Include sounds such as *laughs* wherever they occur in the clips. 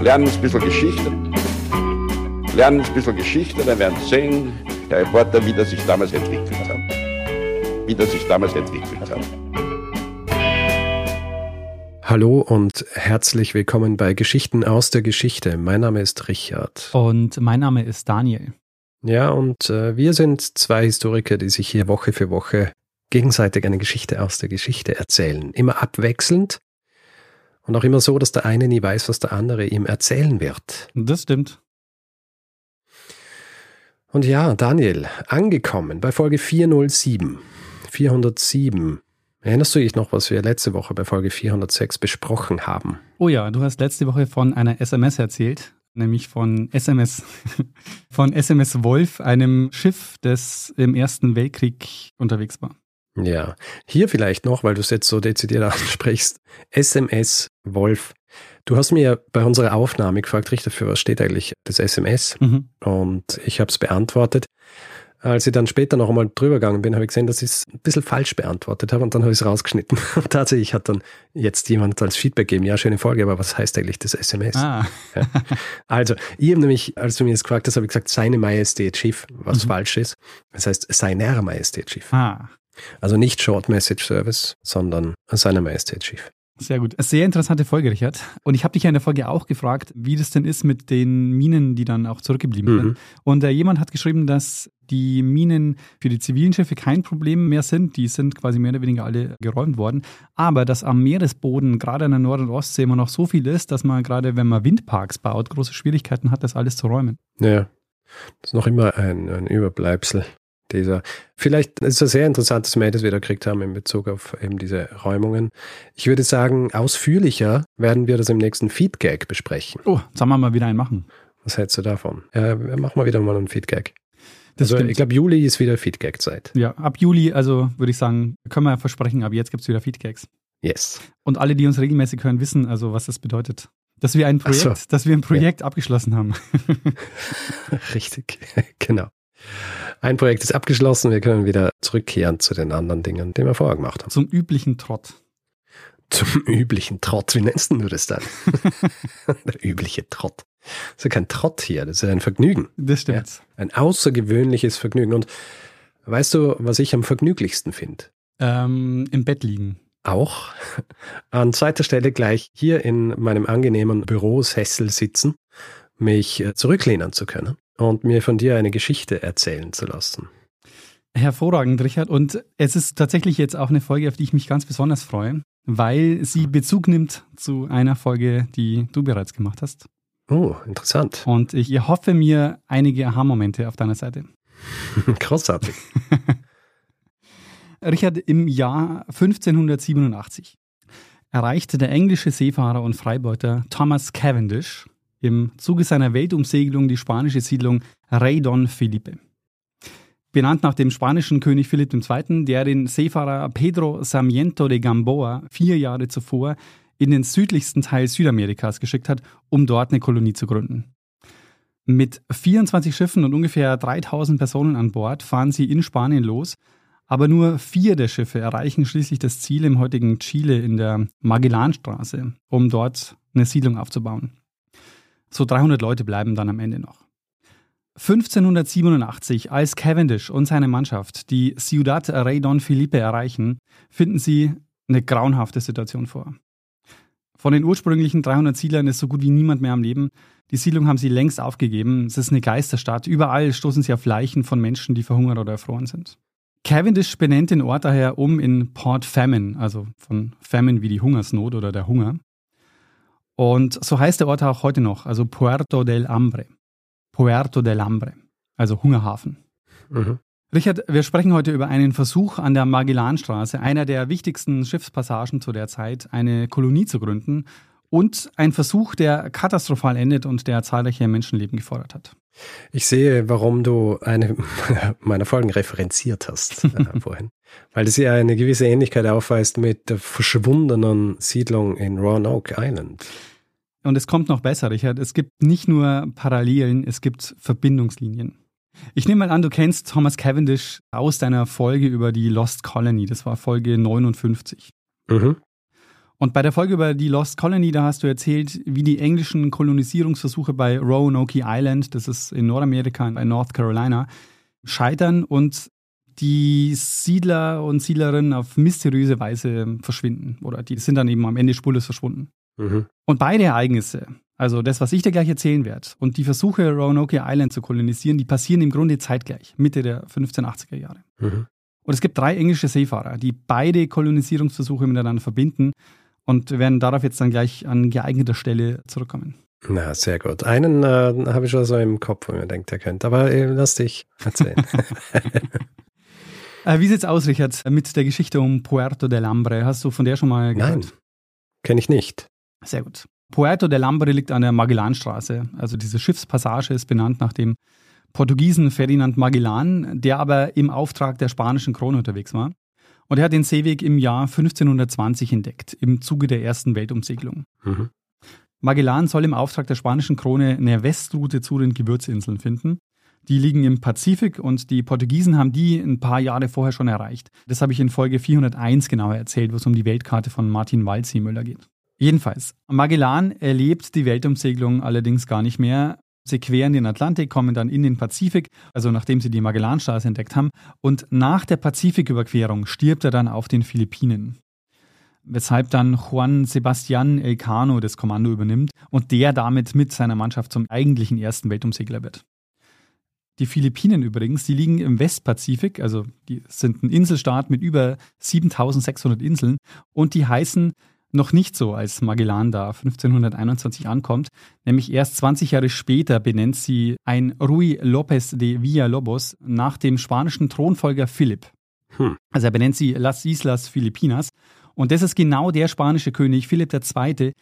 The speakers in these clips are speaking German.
lernen ein bisschen Geschichte. Lernen ein bisschen Geschichte, dann werden Sie sehen, der Reporter, wie das sich damals entwickelt hat. Wie das sich damals entwickelt hat. Hallo und herzlich willkommen bei Geschichten aus der Geschichte. Mein Name ist Richard. Und mein Name ist Daniel. Ja, und äh, wir sind zwei Historiker, die sich hier Woche für Woche gegenseitig eine Geschichte aus der Geschichte erzählen. Immer abwechselnd und auch immer so, dass der eine nie weiß, was der andere ihm erzählen wird. Das stimmt. Und ja, Daniel, angekommen bei Folge 407. 407. Erinnerst du dich noch, was wir letzte Woche bei Folge 406 besprochen haben? Oh ja, du hast letzte Woche von einer SMS erzählt, nämlich von SMS, *laughs* von SMS Wolf, einem Schiff, das im Ersten Weltkrieg unterwegs war. Ja, hier vielleicht noch, weil du es jetzt so dezidiert *laughs* ansprichst. SMS Wolf. Du hast mir bei unserer Aufnahme gefragt, Richter, für was steht eigentlich das SMS? Mhm. Und ich habe es beantwortet. Als ich dann später noch einmal drüber gegangen bin, habe ich gesehen, dass ich es ein bisschen falsch beantwortet habe und dann habe ich es rausgeschnitten. *laughs* Und tatsächlich hat dann jetzt jemand als Feedback gegeben, ja, schöne Folge, aber was heißt eigentlich das SMS? Ah. Ja. Also, ich habe nämlich, als du mir das gefragt hast, habe ich gesagt, seine Majestät Schiff, was mhm. falsch ist. Das heißt, seiner Majestät Schiff. Ah. Also nicht Short Message Service, sondern seiner Majestät Schiff. Sehr gut. Sehr interessante Folge, Richard. Und ich habe dich ja in der Folge auch gefragt, wie das denn ist mit den Minen, die dann auch zurückgeblieben mhm. sind. Und äh, jemand hat geschrieben, dass die Minen für die zivilen Schiffe kein Problem mehr sind. Die sind quasi mehr oder weniger alle geräumt worden. Aber dass am Meeresboden, gerade an der Nord- und Ostsee, immer noch so viel ist, dass man gerade, wenn man Windparks baut, große Schwierigkeiten hat, das alles zu räumen. Ja, das ist noch immer ein, ein Überbleibsel dieser, vielleicht ist es ein sehr interessantes Mail, das wir da gekriegt haben in Bezug auf eben diese Räumungen. Ich würde sagen, ausführlicher werden wir das im nächsten Feedgag besprechen. Oh, sollen wir mal wieder einen machen? Was hältst du davon? Ja, machen wir wieder mal einen Feedgag. Das also, ich glaube, Juli ist wieder Feedgag-Zeit. Ja, ab Juli, also würde ich sagen, können wir versprechen, ab jetzt gibt es wieder Feedgags. Yes. Und alle, die uns regelmäßig hören, wissen also, was das bedeutet. Dass wir ein Projekt, so. dass wir ein Projekt ja. abgeschlossen haben. *laughs* Richtig, *laughs* genau. Ein Projekt ist abgeschlossen, wir können wieder zurückkehren zu den anderen Dingen, die wir vorher gemacht haben. Zum üblichen Trott. Zum üblichen Trott, wie nennst du das dann? *laughs* Der übliche Trott. Das ist ja kein Trott hier, das ist ein Vergnügen. Das stimmt. Ja, ein außergewöhnliches Vergnügen. Und weißt du, was ich am vergnüglichsten finde? Ähm, Im Bett liegen. Auch. An zweiter Stelle gleich hier in meinem angenehmen Bürosessel sitzen, mich äh, zurücklehnen zu können und mir von dir eine Geschichte erzählen zu lassen. Hervorragend, Richard. Und es ist tatsächlich jetzt auch eine Folge, auf die ich mich ganz besonders freue, weil sie Bezug nimmt zu einer Folge, die du bereits gemacht hast. Oh, interessant. Und ich hoffe mir einige Aha-Momente auf deiner Seite. *laughs* Großartig. *laughs* Richard, im Jahr 1587 erreichte der englische Seefahrer und Freibeuter Thomas Cavendish im Zuge seiner Weltumsegelung die spanische Siedlung Rey Don Felipe. Benannt nach dem spanischen König Philipp II., der den Seefahrer Pedro Sarmiento de Gamboa vier Jahre zuvor in den südlichsten Teil Südamerikas geschickt hat, um dort eine Kolonie zu gründen. Mit 24 Schiffen und ungefähr 3000 Personen an Bord fahren sie in Spanien los, aber nur vier der Schiffe erreichen schließlich das Ziel im heutigen Chile in der Magellanstraße, um dort eine Siedlung aufzubauen. So 300 Leute bleiben dann am Ende noch. 1587, als Cavendish und seine Mannschaft die Ciudad Rey Don Felipe erreichen, finden sie eine grauenhafte Situation vor. Von den ursprünglichen 300 Siedlern ist so gut wie niemand mehr am Leben. Die Siedlung haben sie längst aufgegeben. Es ist eine Geisterstadt. Überall stoßen sie auf Leichen von Menschen, die verhungert oder erfroren sind. Cavendish benennt den Ort daher um in Port Famine, also von Famine wie die Hungersnot oder der Hunger. Und so heißt der Ort auch heute noch, also Puerto del Hambre. Puerto del Hambre, also Hungerhafen. Mhm. Richard, wir sprechen heute über einen Versuch an der Magellanstraße, einer der wichtigsten Schiffspassagen zu der Zeit, eine Kolonie zu gründen und ein Versuch, der katastrophal endet und der zahlreiche Menschenleben gefordert hat. Ich sehe, warum du eine *laughs* meiner Folgen referenziert hast äh, *laughs* vorhin, weil das ja eine gewisse Ähnlichkeit aufweist mit der verschwundenen Siedlung in Roanoke Island. Und es kommt noch besser, Richard. Es gibt nicht nur Parallelen, es gibt Verbindungslinien. Ich nehme mal an, du kennst Thomas Cavendish aus deiner Folge über die Lost Colony. Das war Folge 59. Mhm. Und bei der Folge über die Lost Colony, da hast du erzählt, wie die englischen Kolonisierungsversuche bei Roanoke Island, das ist in Nordamerika, in North Carolina, scheitern und die Siedler und Siedlerinnen auf mysteriöse Weise verschwinden. Oder die sind dann eben am Ende spurlos verschwunden. Mhm. Und beide Ereignisse, also das, was ich dir gleich erzählen werde, und die Versuche, Roanoke Island zu kolonisieren, die passieren im Grunde zeitgleich, Mitte der 1580er Jahre. Mhm. Und es gibt drei englische Seefahrer, die beide Kolonisierungsversuche miteinander verbinden und werden darauf jetzt dann gleich an geeigneter Stelle zurückkommen. Na, sehr gut. Einen äh, habe ich schon so im Kopf, wo man denkt, der könnte. Aber äh, lass dich erzählen. *laughs* äh, wie sieht's aus, Richard, mit der Geschichte um Puerto del Hambre? Hast du von der schon mal gehört? Nein, kenne ich nicht. Sehr gut. Puerto del Hambre liegt an der Magellanstraße. Also diese Schiffspassage ist benannt nach dem Portugiesen Ferdinand Magellan, der aber im Auftrag der spanischen Krone unterwegs war. Und er hat den Seeweg im Jahr 1520 entdeckt, im Zuge der ersten Weltumsegelung. Mhm. Magellan soll im Auftrag der spanischen Krone eine Westroute zu den Gewürzinseln finden. Die liegen im Pazifik und die Portugiesen haben die ein paar Jahre vorher schon erreicht. Das habe ich in Folge 401 genauer erzählt, wo es um die Weltkarte von Martin Waldseemüller geht. Jedenfalls, Magellan erlebt die Weltumsegelung allerdings gar nicht mehr. Sie queren den Atlantik, kommen dann in den Pazifik, also nachdem sie die Magellanstraße entdeckt haben. Und nach der Pazifiküberquerung stirbt er dann auf den Philippinen. Weshalb dann Juan Sebastián Elcano das Kommando übernimmt und der damit mit seiner Mannschaft zum eigentlichen ersten Weltumsegler wird. Die Philippinen übrigens, die liegen im Westpazifik, also die sind ein Inselstaat mit über 7600 Inseln und die heißen noch nicht so, als Magellan da 1521 ankommt. Nämlich erst 20 Jahre später benennt sie ein Rui López de Villalobos nach dem spanischen Thronfolger Philipp. Hm. Also er benennt sie Las Islas Filipinas. Und das ist genau der spanische König Philipp II.,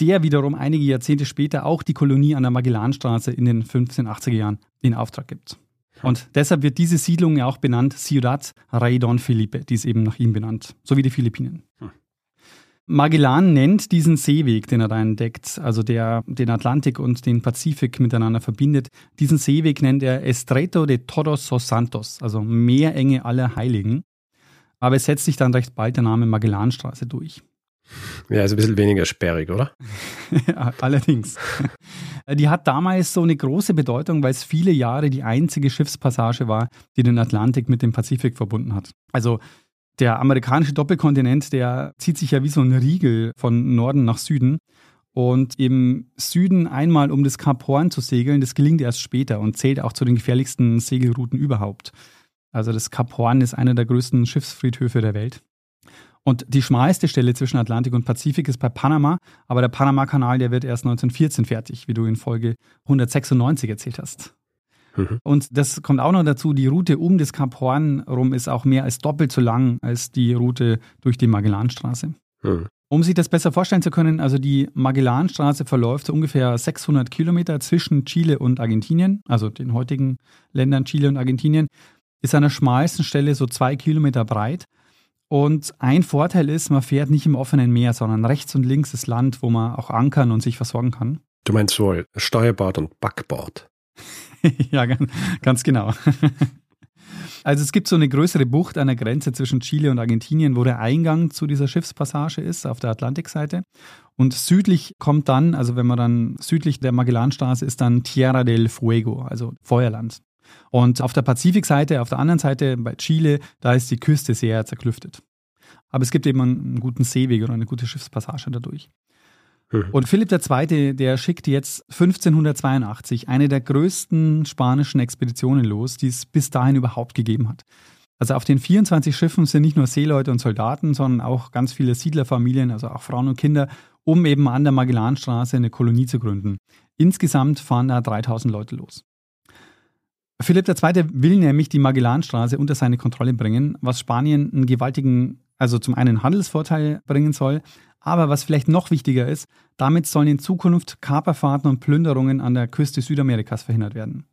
der wiederum einige Jahrzehnte später auch die Kolonie an der Magellanstraße in den 1580er Jahren in Auftrag gibt. Und deshalb wird diese Siedlung ja auch benannt Ciudad Rey Don Felipe, die ist eben nach ihm benannt, so wie die Philippinen. Hm. Magellan nennt diesen Seeweg, den er da entdeckt, also der den Atlantik und den Pazifik miteinander verbindet, diesen Seeweg nennt er Estreito de Todos os Santos, also Meerenge aller Heiligen. Aber es setzt sich dann recht bald der Name Magellanstraße durch. Ja, also ein bisschen weniger sperrig, oder? *laughs* allerdings. Die hat damals so eine große Bedeutung, weil es viele Jahre die einzige Schiffspassage war, die den Atlantik mit dem Pazifik verbunden hat. Also der amerikanische Doppelkontinent, der zieht sich ja wie so ein Riegel von Norden nach Süden. Und im Süden einmal um das Kap Horn zu segeln, das gelingt erst später und zählt auch zu den gefährlichsten Segelrouten überhaupt. Also das Kap Horn ist einer der größten Schiffsfriedhöfe der Welt. Und die schmalste Stelle zwischen Atlantik und Pazifik ist bei Panama, aber der Panama-Kanal, der wird erst 1914 fertig, wie du in Folge 196 erzählt hast. Mhm. Und das kommt auch noch dazu, die Route um das Kap Horn rum ist auch mehr als doppelt so lang als die Route durch die Magellanstraße. Mhm. Um sich das besser vorstellen zu können, also die Magellanstraße verläuft so ungefähr 600 Kilometer zwischen Chile und Argentinien, also den heutigen Ländern Chile und Argentinien, ist an der schmalsten Stelle so zwei Kilometer breit. Und ein Vorteil ist, man fährt nicht im offenen Meer, sondern rechts und links ist Land, wo man auch ankern und sich versorgen kann. Du meinst wohl Steuerbord und Backbord? *laughs* ja, ganz genau. *laughs* Also es gibt so eine größere Bucht an der Grenze zwischen Chile und Argentinien, wo der Eingang zu dieser Schiffspassage ist, auf der Atlantikseite. Und südlich kommt dann, also wenn man dann südlich der Magellanstraße ist, dann Tierra del Fuego, also Feuerland. Und auf der Pazifikseite, auf der anderen Seite bei Chile, da ist die Küste sehr zerklüftet. Aber es gibt eben einen guten Seeweg oder eine gute Schiffspassage dadurch. Mhm. Und Philipp II., der schickt jetzt 1582 eine der größten spanischen Expeditionen los, die es bis dahin überhaupt gegeben hat. Also auf den 24 Schiffen sind nicht nur Seeleute und Soldaten, sondern auch ganz viele Siedlerfamilien, also auch Frauen und Kinder, um eben an der Magellanstraße eine Kolonie zu gründen. Insgesamt fahren da 3000 Leute los. Philipp II. will nämlich die Magellanstraße unter seine Kontrolle bringen, was Spanien einen gewaltigen, also zum einen Handelsvorteil bringen soll, aber was vielleicht noch wichtiger ist, damit sollen in Zukunft Kaperfahrten und Plünderungen an der Küste Südamerikas verhindert werden.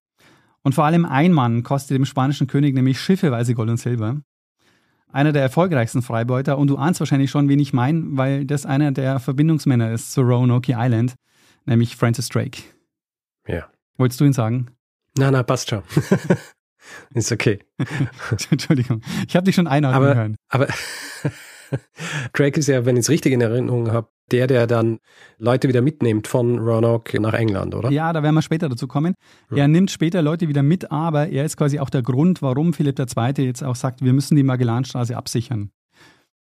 Und vor allem ein Mann kostet dem spanischen König nämlich schiffeweise Gold und Silber. Einer der erfolgreichsten Freibeuter, und du ahnst wahrscheinlich schon, wen ich meine, weil das einer der Verbindungsmänner ist zu Roanoke Island, nämlich Francis Drake. Ja. Wolltest du ihn sagen? Na, na, passt schon. *laughs* ist okay. *laughs* Entschuldigung. Ich habe dich schon einordnen aber, können. Aber *laughs* *laughs* Drake ist ja, wenn ich es richtig in Erinnerung habe, der, der dann Leute wieder mitnimmt von Roanoke nach England, oder? Ja, da werden wir später dazu kommen. Ja. Er nimmt später Leute wieder mit, aber er ist quasi auch der Grund, warum Philipp II. jetzt auch sagt, wir müssen die Magellanstraße absichern.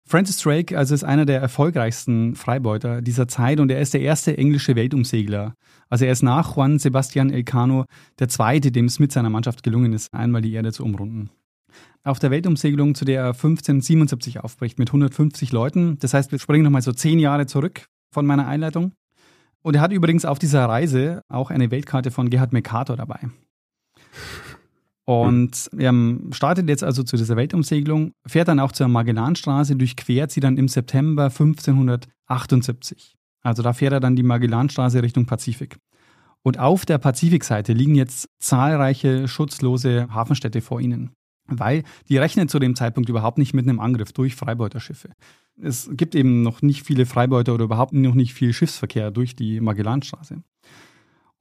Francis Drake also ist einer der erfolgreichsten Freibeuter dieser Zeit und er ist der erste englische Weltumsegler. Also er ist nach Juan Sebastian Elcano der zweite, dem es mit seiner Mannschaft gelungen ist, einmal die Erde zu umrunden. Auf der Weltumsegelung, zu der er 1577 aufbricht, mit 150 Leuten. Das heißt, wir springen nochmal so zehn Jahre zurück von meiner Einleitung. Und er hat übrigens auf dieser Reise auch eine Weltkarte von Gerhard Mercator dabei. Und er startet jetzt also zu dieser Weltumsegelung, fährt dann auch zur Magellanstraße, durchquert sie dann im September 1578. Also da fährt er dann die Magellanstraße Richtung Pazifik. Und auf der Pazifikseite liegen jetzt zahlreiche schutzlose Hafenstädte vor ihnen, weil die rechnen zu dem Zeitpunkt überhaupt nicht mit einem Angriff durch Freibeuterschiffe. Es gibt eben noch nicht viele Freibeuter oder überhaupt noch nicht viel Schiffsverkehr durch die Magellanstraße.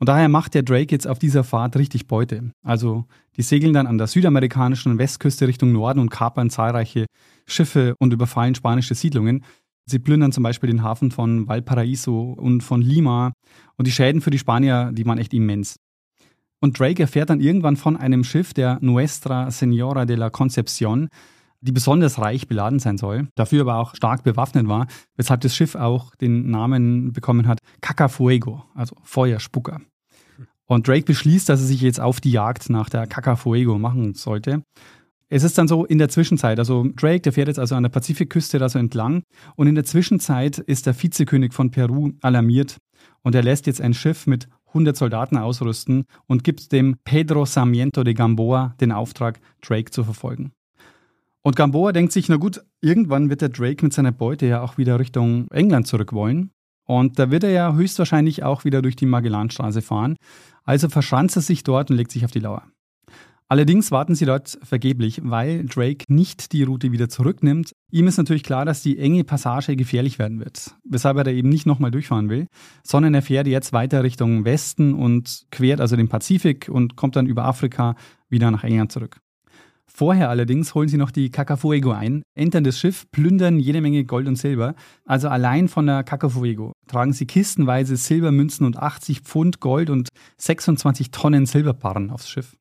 Und daher macht der Drake jetzt auf dieser Fahrt richtig Beute. Also die segeln dann an der südamerikanischen Westküste Richtung Norden und kapern zahlreiche Schiffe und überfallen spanische Siedlungen. Sie plündern zum Beispiel den Hafen von Valparaiso und von Lima. Und die Schäden für die Spanier, die waren echt immens. Und Drake erfährt dann irgendwann von einem Schiff der Nuestra Señora de la Concepción, die besonders reich beladen sein soll, dafür aber auch stark bewaffnet war, weshalb das Schiff auch den Namen bekommen hat Cacafuego, also Feuerspucker. Und Drake beschließt, dass er sich jetzt auf die Jagd nach der Cacafuego machen sollte. Es ist dann so in der Zwischenzeit, also Drake, der fährt jetzt also an der Pazifikküste da so entlang und in der Zwischenzeit ist der Vizekönig von Peru alarmiert und er lässt jetzt ein Schiff mit 100 Soldaten ausrüsten und gibt dem Pedro Sarmiento de Gamboa den Auftrag, Drake zu verfolgen. Und Gamboa denkt sich, na gut, irgendwann wird der Drake mit seiner Beute ja auch wieder Richtung England zurück wollen. Und da wird er ja höchstwahrscheinlich auch wieder durch die Magellanstraße fahren. Also verschanzt er sich dort und legt sich auf die Lauer. Allerdings warten sie dort vergeblich, weil Drake nicht die Route wieder zurücknimmt. Ihm ist natürlich klar, dass die enge Passage gefährlich werden wird, weshalb er da eben nicht nochmal durchfahren will, sondern er fährt jetzt weiter Richtung Westen und quert also den Pazifik und kommt dann über Afrika wieder nach England zurück. Vorher allerdings holen sie noch die Cacafuego ein, entern das Schiff, plündern jede Menge Gold und Silber. Also allein von der Cacafuego tragen sie kistenweise Silbermünzen und 80 Pfund Gold und 26 Tonnen Silberbarren aufs Schiff.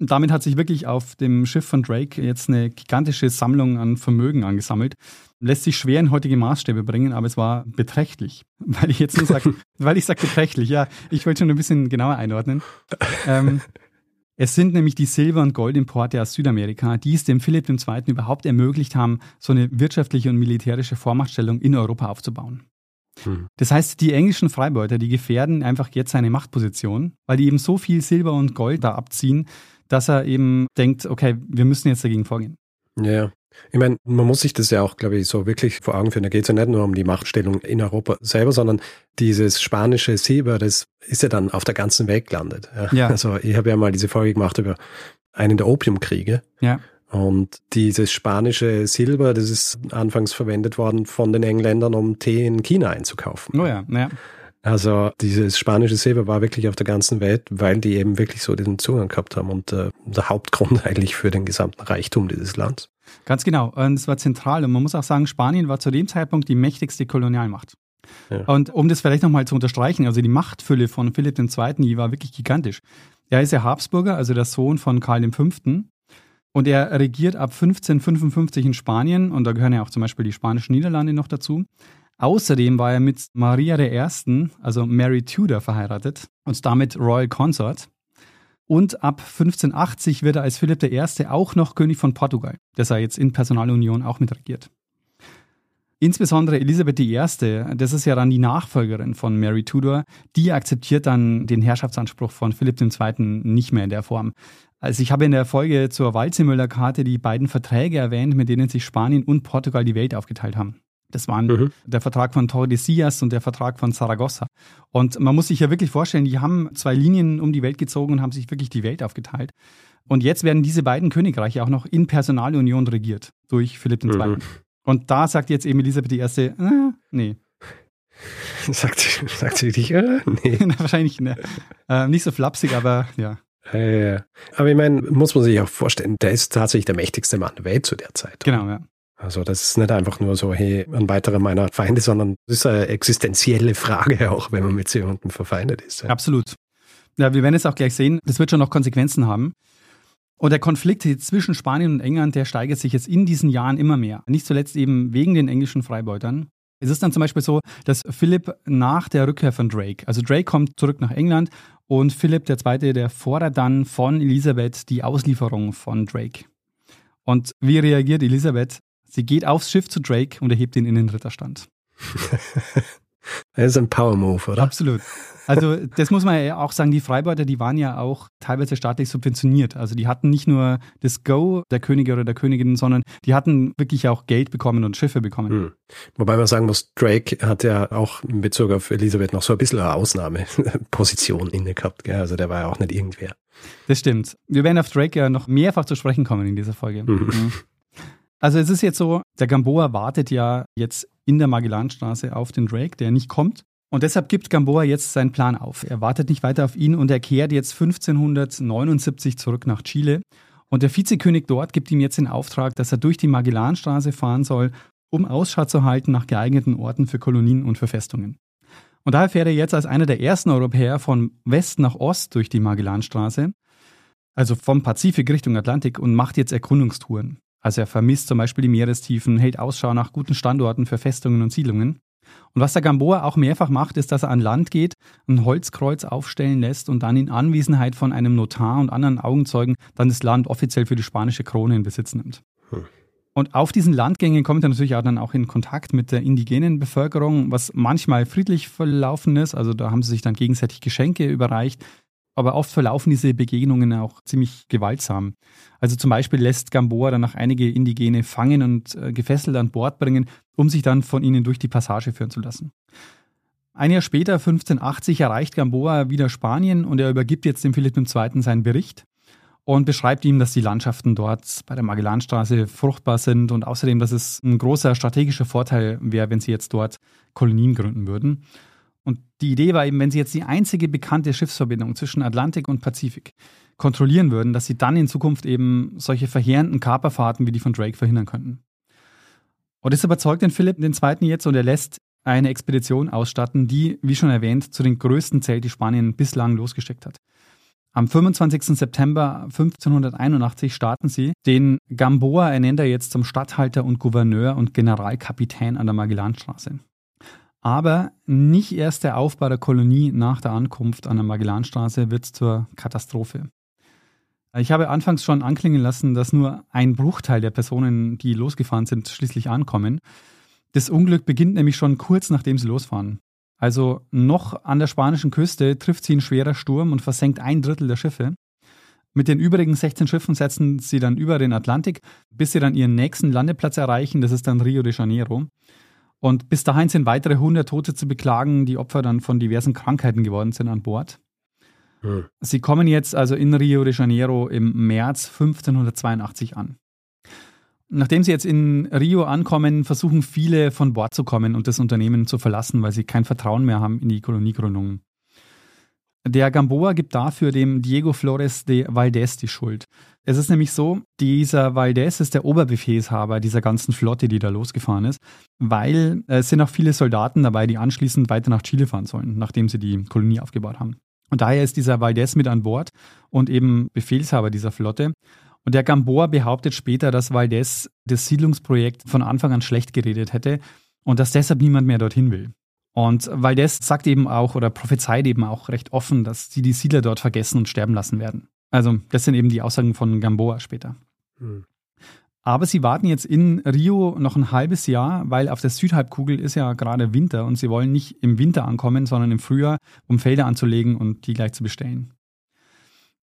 Damit hat sich wirklich auf dem Schiff von Drake jetzt eine gigantische Sammlung an Vermögen angesammelt. Lässt sich schwer in heutige Maßstäbe bringen, aber es war beträchtlich. *laughs* Weil ich jetzt nur sage, *laughs* weil ich sage beträchtlich, ja, ich wollte schon ein bisschen genauer einordnen. Ähm, es sind nämlich die Silber- und Goldimporte aus Südamerika, die es dem Philipp II. überhaupt ermöglicht haben, so eine wirtschaftliche und militärische Vormachtstellung in Europa aufzubauen. Hm. Das heißt, die englischen Freibeuter, die gefährden einfach jetzt seine Machtposition, weil die eben so viel Silber und Gold da abziehen, dass er eben denkt, okay, wir müssen jetzt dagegen vorgehen. Ja. Ich meine, man muss sich das ja auch, glaube ich, so wirklich vor Augen führen. Da geht es ja nicht nur um die Machtstellung in Europa selber, sondern dieses spanische Silber, das ist ja dann auf der ganzen Welt gelandet. Ja. ja. *laughs* Also ich habe ja mal diese Folge gemacht über einen der Opiumkriege. Ja. Und dieses spanische Silber, das ist anfangs verwendet worden von den Engländern, um Tee in China einzukaufen. Oh ja, ja. Also dieses spanische Silber war wirklich auf der ganzen Welt, weil die eben wirklich so diesen Zugang gehabt haben und äh, der Hauptgrund *laughs* eigentlich für den gesamten Reichtum dieses Landes. Ganz genau. Und es war zentral. Und man muss auch sagen, Spanien war zu dem Zeitpunkt die mächtigste Kolonialmacht. Ja. Und um das vielleicht nochmal zu unterstreichen, also die Machtfülle von Philipp II., die war wirklich gigantisch. Er ist ja Habsburger, also der Sohn von Karl V. Und er regiert ab 1555 in Spanien und da gehören ja auch zum Beispiel die spanischen Niederlande noch dazu. Außerdem war er mit Maria I., also Mary Tudor, verheiratet und damit Royal Consort. Und ab 1580 wird er als Philipp I. auch noch König von Portugal, das er jetzt in Personalunion auch mitregiert. Insbesondere Elisabeth I., das ist ja dann die Nachfolgerin von Mary Tudor, die akzeptiert dann den Herrschaftsanspruch von Philipp II. nicht mehr in der Form. Also ich habe in der Folge zur Walzemüller-Karte die beiden Verträge erwähnt, mit denen sich Spanien und Portugal die Welt aufgeteilt haben. Das waren mhm. der Vertrag von Tordesillas und der Vertrag von Saragossa. Und man muss sich ja wirklich vorstellen, die haben zwei Linien um die Welt gezogen und haben sich wirklich die Welt aufgeteilt. Und jetzt werden diese beiden Königreiche auch noch in Personalunion regiert durch Philipp II. Mhm. Und da sagt jetzt eben Elisabeth I., äh, nee. *laughs* Sagt sie, sagt sie dich, äh, nee. *laughs* Wahrscheinlich ne. Äh, nicht so flapsig, aber ja. Äh, aber ich meine, muss man sich auch vorstellen, der ist tatsächlich der mächtigste Mann der Welt zu der Zeit. Genau, ja. Also das ist nicht einfach nur so, hey, ein weiterer meiner Feinde, sondern das ist eine existenzielle Frage auch, wenn man mit jemandem verfeindet ist. Absolut. Ja, wir werden es auch gleich sehen. Das wird schon noch Konsequenzen haben. Und der Konflikt zwischen Spanien und England, der steigert sich jetzt in diesen Jahren immer mehr. Nicht zuletzt eben wegen den englischen Freibeutern. Es ist dann zum Beispiel so, dass Philipp nach der Rückkehr von Drake, also Drake kommt zurück nach England und Philipp II., der fordert dann von Elisabeth die Auslieferung von Drake. Und wie reagiert Elisabeth? Sie geht aufs Schiff zu Drake und erhebt ihn in den Ritterstand. das ist ein Power Move, oder? Absolut. Also das muss man ja auch sagen, die Freibeuter, die waren ja auch teilweise staatlich subventioniert. Also die hatten nicht nur das Go der Könige oder der Königin, sondern die hatten wirklich auch Geld bekommen und Schiffe bekommen. Hm. Wobei man sagen muss, Drake hat ja auch in Bezug auf Elisabeth noch so ein bisschen eine Ausnahmeposition inne gehabt. Gell? Also der war ja auch nicht irgendwer. Das stimmt. Wir werden auf Drake ja noch mehrfach zu sprechen kommen in dieser Folge. Mhm. mhm. Also es ist jetzt so, der Gamboa wartet ja jetzt in der Magellanstraße auf den Drake, der nicht kommt. Und deshalb gibt Gamboa jetzt seinen Plan auf. Er wartet nicht weiter auf ihn und er kehrt jetzt 1579 zurück nach Chile. Und der Vizekönig dort gibt ihm jetzt den Auftrag, dass er durch die Magellanstraße fahren soll, um Ausschau zu halten nach geeigneten Orten für Kolonien und für Festungen. Und daher fährt er jetzt als einer der ersten Europäer von West nach Ost durch die Magellanstraße, also vom Pazifik Richtung Atlantik und macht jetzt Erkundungstouren. Also er vermisst zum Beispiel die Meerestiefen, hält Ausschau nach guten Standorten für Festungen und Siedlungen. Und was der Gamboa auch mehrfach macht, ist, dass er an Land geht, ein Holzkreuz aufstellen lässt und dann in Anwesenheit von einem Notar und anderen Augenzeugen dann das Land offiziell für die spanische Krone in Besitz nimmt. Hm. Und auf diesen Landgängen kommt er natürlich auch dann auch in Kontakt mit der indigenen Bevölkerung, was manchmal friedlich verlaufen ist. Also da haben sie sich dann gegenseitig Geschenke überreicht aber oft verlaufen diese Begegnungen auch ziemlich gewaltsam. Also zum Beispiel lässt Gamboa dann noch einige Indigene fangen und äh, gefesselt an Bord bringen, um sich dann von ihnen durch die Passage führen zu lassen. Ein Jahr später, 1580, erreicht Gamboa wieder Spanien und er übergibt jetzt dem Philipp II. seinen Bericht und beschreibt ihm, dass die Landschaften dort bei der Magellanstraße fruchtbar sind und außerdem, dass es ein großer strategischer Vorteil wäre, wenn sie jetzt dort Kolonien gründen würden. Und die Idee war eben, wenn sie jetzt die einzige bekannte Schiffsverbindung zwischen Atlantik und Pazifik kontrollieren würden, dass sie dann in Zukunft eben solche verheerenden Kaperfahrten wie die von Drake verhindern könnten. Und das überzeugt den Philipp II. jetzt und er lässt eine Expedition ausstatten, die, wie schon erwähnt, zu den größten zählt, die Spanien bislang losgesteckt hat. Am 25. September 1581 starten sie. Den Gamboa ernennt er jetzt zum Statthalter und Gouverneur und Generalkapitän an der Magellanstraße. Aber nicht erst der Aufbau der Kolonie nach der Ankunft an der Magellanstraße wird zur Katastrophe. Ich habe anfangs schon anklingen lassen, dass nur ein Bruchteil der Personen, die losgefahren sind, schließlich ankommen. Das Unglück beginnt nämlich schon kurz nachdem sie losfahren. Also noch an der spanischen Küste trifft sie ein schwerer Sturm und versenkt ein Drittel der Schiffe. Mit den übrigen 16 Schiffen setzen sie dann über den Atlantik, bis sie dann ihren nächsten Landeplatz erreichen, das ist dann Rio de Janeiro. Und bis dahin sind weitere 100 Tote zu beklagen, die Opfer dann von diversen Krankheiten geworden sind an Bord. Hm. Sie kommen jetzt also in Rio de Janeiro im März 1582 an. Nachdem sie jetzt in Rio ankommen, versuchen viele von Bord zu kommen und das Unternehmen zu verlassen, weil sie kein Vertrauen mehr haben in die Koloniegründung. Der Gamboa gibt dafür dem Diego Flores de Valdés die Schuld. Es ist nämlich so, dieser Valdés ist der Oberbefehlshaber dieser ganzen Flotte, die da losgefahren ist, weil es sind auch viele Soldaten dabei, die anschließend weiter nach Chile fahren sollen, nachdem sie die Kolonie aufgebaut haben. Und daher ist dieser Valdés mit an Bord und eben Befehlshaber dieser Flotte. Und der Gamboa behauptet später, dass Valdés das Siedlungsprojekt von Anfang an schlecht geredet hätte und dass deshalb niemand mehr dorthin will. Und Valdés sagt eben auch oder prophezeit eben auch recht offen, dass sie die Siedler dort vergessen und sterben lassen werden. Also, das sind eben die Aussagen von Gamboa später. Hm. Aber sie warten jetzt in Rio noch ein halbes Jahr, weil auf der Südhalbkugel ist ja gerade Winter und sie wollen nicht im Winter ankommen, sondern im Frühjahr, um Felder anzulegen und die gleich zu bestellen.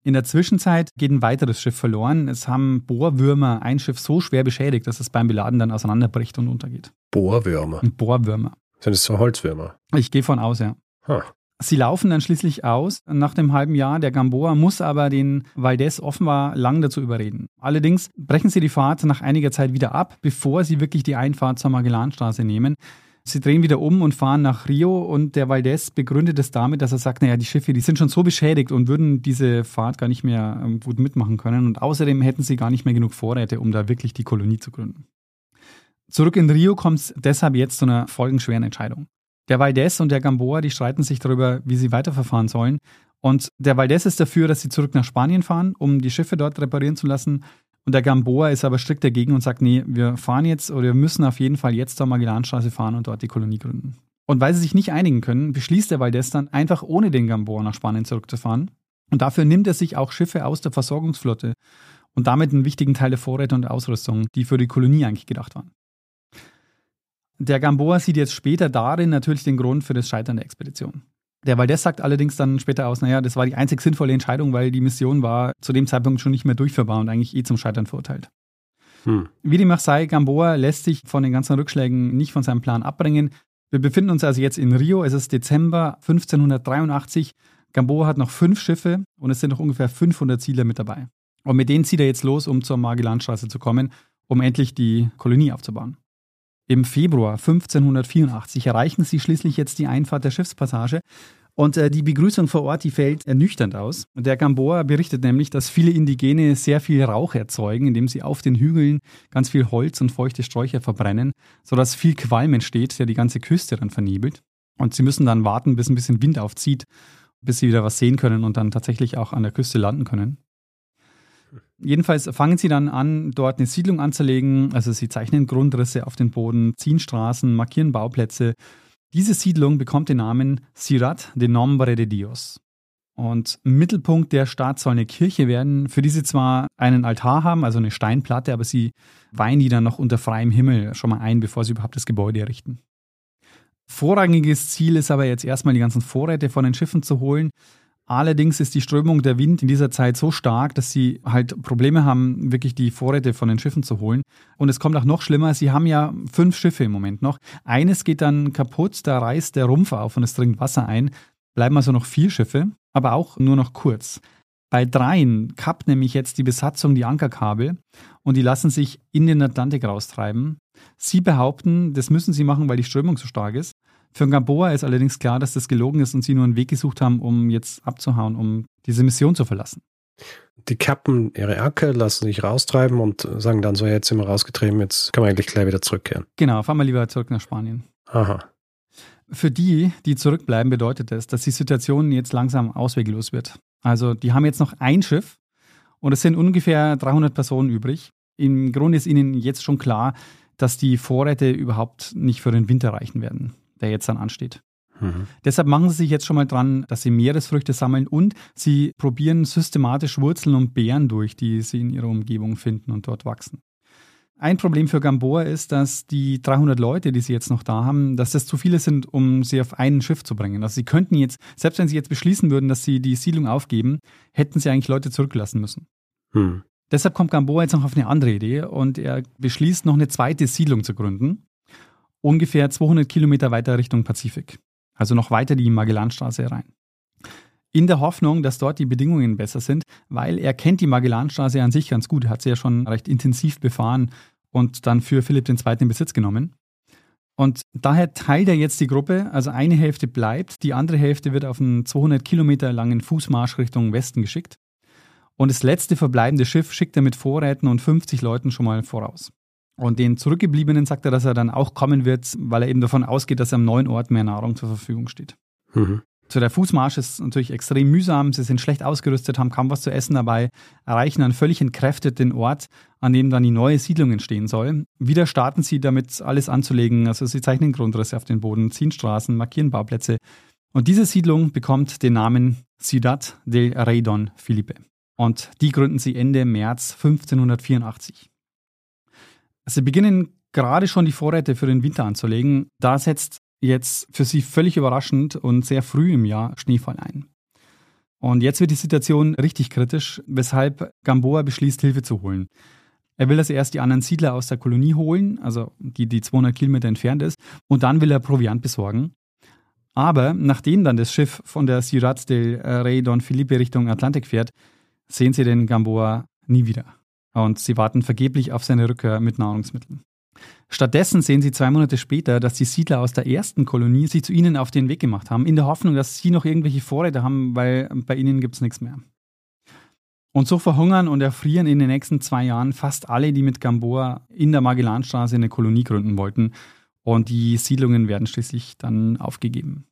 In der Zwischenzeit geht ein weiteres Schiff verloren. Es haben Bohrwürmer ein Schiff so schwer beschädigt, dass es beim Beladen dann auseinanderbricht und untergeht. Bohrwürmer? Bohrwürmer. Sind es so Holzwürmer? Ich gehe von aus, ja. Huh. Sie laufen dann schließlich aus nach dem halben Jahr. Der Gamboa muss aber den Valdez offenbar lang dazu überreden. Allerdings brechen sie die Fahrt nach einiger Zeit wieder ab, bevor sie wirklich die Einfahrt zur Magellanstraße nehmen. Sie drehen wieder um und fahren nach Rio und der Valdez begründet es damit, dass er sagt, naja, die Schiffe, die sind schon so beschädigt und würden diese Fahrt gar nicht mehr ähm, gut mitmachen können und außerdem hätten sie gar nicht mehr genug Vorräte, um da wirklich die Kolonie zu gründen. Zurück in Rio kommt es deshalb jetzt zu einer folgenschweren Entscheidung. Der Valdez und der Gamboa, die streiten sich darüber, wie sie weiterverfahren sollen. Und der Valdez ist dafür, dass sie zurück nach Spanien fahren, um die Schiffe dort reparieren zu lassen. Und der Gamboa ist aber strikt dagegen und sagt, nee, wir fahren jetzt oder wir müssen auf jeden Fall jetzt zur Magellanstraße fahren und dort die Kolonie gründen. Und weil sie sich nicht einigen können, beschließt der Valdez dann einfach ohne den Gamboa nach Spanien zurückzufahren. Und dafür nimmt er sich auch Schiffe aus der Versorgungsflotte und damit einen wichtigen Teil der Vorräte und Ausrüstung, die für die Kolonie eigentlich gedacht waren. Der Gamboa sieht jetzt später darin natürlich den Grund für das Scheitern der Expedition. Der Valdez sagt allerdings dann später aus, naja, das war die einzig sinnvolle Entscheidung, weil die Mission war zu dem Zeitpunkt schon nicht mehr durchführbar und eigentlich eh zum Scheitern verurteilt. Hm. Wie dem auch sei, Gamboa lässt sich von den ganzen Rückschlägen nicht von seinem Plan abbringen. Wir befinden uns also jetzt in Rio, es ist Dezember 1583. Gamboa hat noch fünf Schiffe und es sind noch ungefähr 500 Ziele mit dabei. Und mit denen zieht er jetzt los, um zur Magellanstraße zu kommen, um endlich die Kolonie aufzubauen. Im Februar 1584 erreichen sie schließlich jetzt die Einfahrt der Schiffspassage und äh, die Begrüßung vor Ort, die fällt ernüchternd aus. Der Gamboa berichtet nämlich, dass viele Indigene sehr viel Rauch erzeugen, indem sie auf den Hügeln ganz viel Holz und feuchte Sträucher verbrennen, sodass viel Qualm entsteht, der die ganze Küste dann vernebelt. Und sie müssen dann warten, bis ein bisschen Wind aufzieht, bis sie wieder was sehen können und dann tatsächlich auch an der Küste landen können. Jedenfalls fangen sie dann an, dort eine Siedlung anzulegen. Also sie zeichnen Grundrisse auf den Boden, ziehen Straßen, markieren Bauplätze. Diese Siedlung bekommt den Namen Ciudad de Nombre de Dios. Und Mittelpunkt der Stadt soll eine Kirche werden, für die sie zwar einen Altar haben, also eine Steinplatte, aber sie weihen die dann noch unter freiem Himmel schon mal ein, bevor sie überhaupt das Gebäude errichten. Vorrangiges Ziel ist aber jetzt erstmal die ganzen Vorräte von den Schiffen zu holen. Allerdings ist die Strömung der Wind in dieser Zeit so stark, dass sie halt Probleme haben, wirklich die Vorräte von den Schiffen zu holen. Und es kommt auch noch schlimmer, sie haben ja fünf Schiffe im Moment noch. Eines geht dann kaputt, da reißt der Rumpf auf und es dringt Wasser ein. Bleiben also noch vier Schiffe, aber auch nur noch kurz. Bei dreien kappt nämlich jetzt die Besatzung die Ankerkabel und die lassen sich in den Atlantik raustreiben. Sie behaupten, das müssen sie machen, weil die Strömung so stark ist. Für Gamboa ist allerdings klar, dass das gelogen ist und sie nur einen Weg gesucht haben, um jetzt abzuhauen, um diese Mission zu verlassen. Die kappen ihre Anker, lassen sich raustreiben und sagen dann so, jetzt sind wir rausgetrieben, jetzt können wir eigentlich gleich wieder zurückkehren. Genau, fahren wir lieber zurück nach Spanien. Aha. Für die, die zurückbleiben, bedeutet das, dass die Situation jetzt langsam ausweglos wird. Also die haben jetzt noch ein Schiff und es sind ungefähr 300 Personen übrig. Im Grunde ist ihnen jetzt schon klar, dass die Vorräte überhaupt nicht für den Winter reichen werden der jetzt dann ansteht. Mhm. Deshalb machen sie sich jetzt schon mal dran, dass sie Meeresfrüchte sammeln und sie probieren systematisch Wurzeln und Beeren durch, die sie in ihrer Umgebung finden und dort wachsen. Ein Problem für Gamboa ist, dass die 300 Leute, die sie jetzt noch da haben, dass das zu viele sind, um sie auf ein Schiff zu bringen. Also sie könnten jetzt, selbst wenn sie jetzt beschließen würden, dass sie die Siedlung aufgeben, hätten sie eigentlich Leute zurücklassen müssen. Hm. Deshalb kommt Gamboa jetzt noch auf eine andere Idee und er beschließt, noch eine zweite Siedlung zu gründen ungefähr 200 Kilometer weiter Richtung Pazifik. Also noch weiter die Magellanstraße rein. In der Hoffnung, dass dort die Bedingungen besser sind, weil er kennt die Magellanstraße an sich ganz gut, hat sie ja schon recht intensiv befahren und dann für Philipp II. in Besitz genommen. Und daher teilt er jetzt die Gruppe, also eine Hälfte bleibt, die andere Hälfte wird auf einen 200 Kilometer langen Fußmarsch Richtung Westen geschickt. Und das letzte verbleibende Schiff schickt er mit Vorräten und 50 Leuten schon mal voraus. Und den Zurückgebliebenen sagt er, dass er dann auch kommen wird, weil er eben davon ausgeht, dass am neuen Ort mehr Nahrung zur Verfügung steht. Mhm. So, der Fußmarsch ist natürlich extrem mühsam. Sie sind schlecht ausgerüstet, haben kaum was zu essen dabei, erreichen dann völlig entkräftet den Ort, an dem dann die neue Siedlung entstehen soll. Wieder starten sie damit, alles anzulegen. Also sie zeichnen Grundrisse auf den Boden, ziehen Straßen, markieren Bauplätze. Und diese Siedlung bekommt den Namen Ciudad del Rey Don Felipe. Und die gründen sie Ende März 1584. Sie beginnen gerade schon die Vorräte für den Winter anzulegen. Da setzt jetzt für sie völlig überraschend und sehr früh im Jahr Schneefall ein. Und jetzt wird die Situation richtig kritisch, weshalb Gamboa beschließt, Hilfe zu holen. Er will also erst die anderen Siedler aus der Kolonie holen, also die, die 200 Kilometer entfernt ist, und dann will er Proviant besorgen. Aber nachdem dann das Schiff von der Ciudad del Rey Don Felipe Richtung Atlantik fährt, sehen sie den Gamboa nie wieder und sie warten vergeblich auf seine Rückkehr mit Nahrungsmitteln. Stattdessen sehen sie zwei Monate später, dass die Siedler aus der ersten Kolonie sich zu ihnen auf den Weg gemacht haben, in der Hoffnung, dass sie noch irgendwelche Vorräte haben, weil bei ihnen gibt es nichts mehr. Und so verhungern und erfrieren in den nächsten zwei Jahren fast alle, die mit Gamboa in der Magellanstraße eine Kolonie gründen wollten. Und die Siedlungen werden schließlich dann aufgegeben.